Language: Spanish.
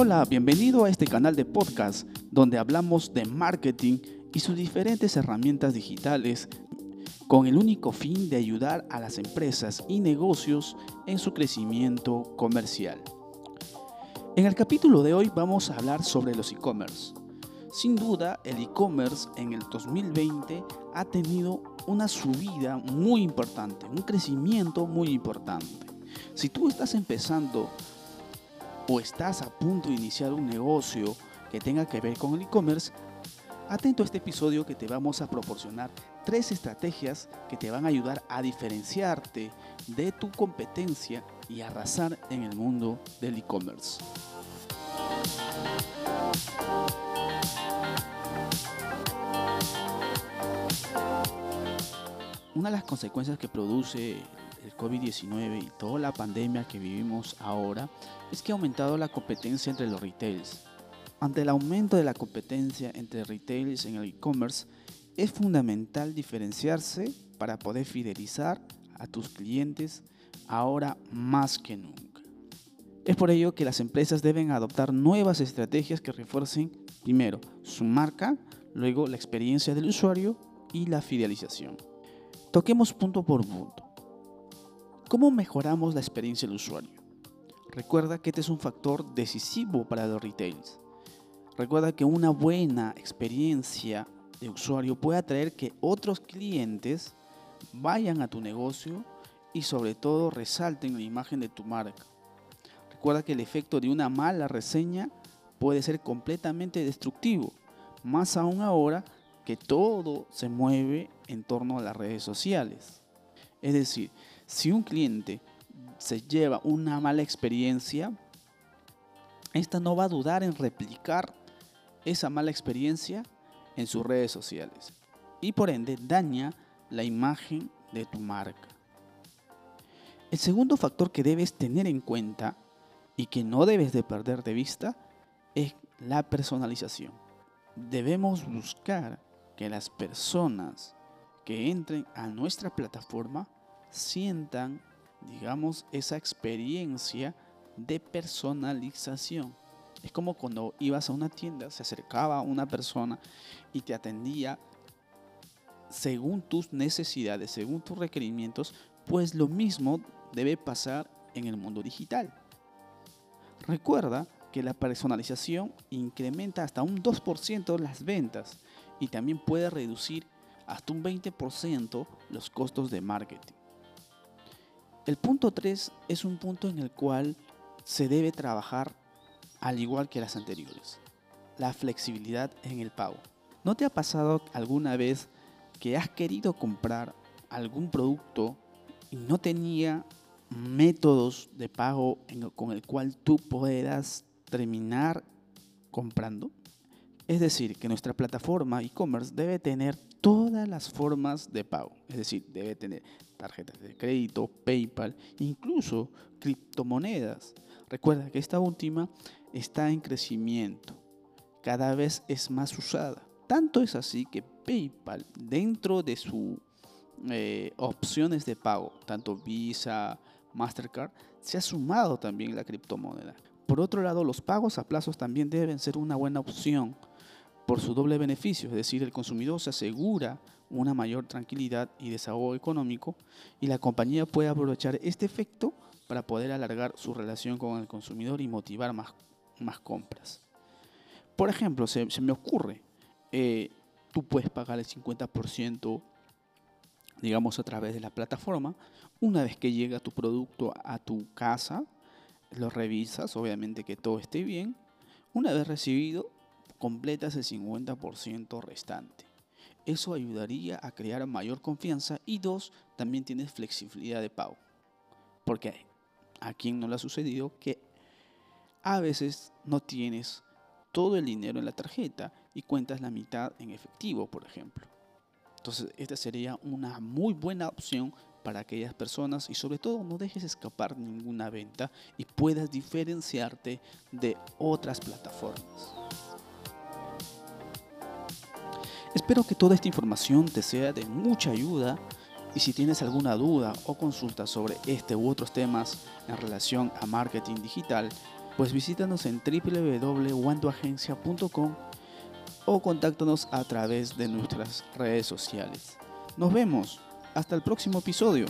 Hola, bienvenido a este canal de podcast donde hablamos de marketing y sus diferentes herramientas digitales con el único fin de ayudar a las empresas y negocios en su crecimiento comercial. En el capítulo de hoy vamos a hablar sobre los e-commerce. Sin duda, el e-commerce en el 2020 ha tenido una subida muy importante, un crecimiento muy importante. Si tú estás empezando o estás a punto de iniciar un negocio que tenga que ver con el e-commerce, atento a este episodio que te vamos a proporcionar tres estrategias que te van a ayudar a diferenciarte de tu competencia y arrasar en el mundo del e-commerce. Una de las consecuencias que produce el COVID-19 y toda la pandemia que vivimos ahora es que ha aumentado la competencia entre los retails. Ante el aumento de la competencia entre retails en el e-commerce, es fundamental diferenciarse para poder fidelizar a tus clientes ahora más que nunca. Es por ello que las empresas deben adoptar nuevas estrategias que refuercen primero su marca, luego la experiencia del usuario y la fidelización. Toquemos punto por punto. ¿Cómo mejoramos la experiencia del usuario? Recuerda que este es un factor decisivo para los retails. Recuerda que una buena experiencia de usuario puede atraer que otros clientes vayan a tu negocio y sobre todo resalten la imagen de tu marca. Recuerda que el efecto de una mala reseña puede ser completamente destructivo, más aún ahora que todo se mueve en torno a las redes sociales. Es decir, si un cliente se lleva una mala experiencia, esta no va a dudar en replicar esa mala experiencia en sus redes sociales y por ende daña la imagen de tu marca. El segundo factor que debes tener en cuenta y que no debes de perder de vista es la personalización. Debemos buscar que las personas que entren a nuestra plataforma sientan, digamos, esa experiencia de personalización. Es como cuando ibas a una tienda, se acercaba una persona y te atendía según tus necesidades, según tus requerimientos, pues lo mismo debe pasar en el mundo digital. Recuerda que la personalización incrementa hasta un 2% las ventas y también puede reducir hasta un 20% los costos de marketing. El punto 3 es un punto en el cual se debe trabajar al igual que las anteriores. La flexibilidad en el pago. ¿No te ha pasado alguna vez que has querido comprar algún producto y no tenía métodos de pago con el cual tú puedas terminar comprando? Es decir, que nuestra plataforma e-commerce debe tener todas las formas de pago. Es decir, debe tener tarjetas de crédito, PayPal, incluso criptomonedas. Recuerda que esta última está en crecimiento. Cada vez es más usada. Tanto es así que PayPal, dentro de sus eh, opciones de pago, tanto Visa, Mastercard, se ha sumado también la criptomoneda. Por otro lado, los pagos a plazos también deben ser una buena opción por su doble beneficio, es decir, el consumidor se asegura una mayor tranquilidad y desahogo económico y la compañía puede aprovechar este efecto para poder alargar su relación con el consumidor y motivar más, más compras. Por ejemplo, se, me ocurre, eh, tú puedes pagar el 50% digamos a través de la plataforma. Una vez que llega tu producto a tu casa, lo revisas, obviamente que todo esté bien. Una vez recibido, completas el 50% restante. Eso ayudaría a crear mayor confianza y dos, también tienes flexibilidad de pago. Porque a quien no le ha sucedido que a veces no tienes todo el dinero en la tarjeta y cuentas la mitad en efectivo, por ejemplo. Entonces, esta sería una muy buena opción para aquellas personas y sobre todo no dejes escapar ninguna venta y puedas diferenciarte de otras plataformas. Espero que toda esta información te sea de mucha ayuda y si tienes alguna duda o consulta sobre este u otros temas en relación a marketing digital, pues visítanos en www.wandoagencia.com o contáctanos a través de nuestras redes sociales. Nos vemos. Hasta el próximo episodio.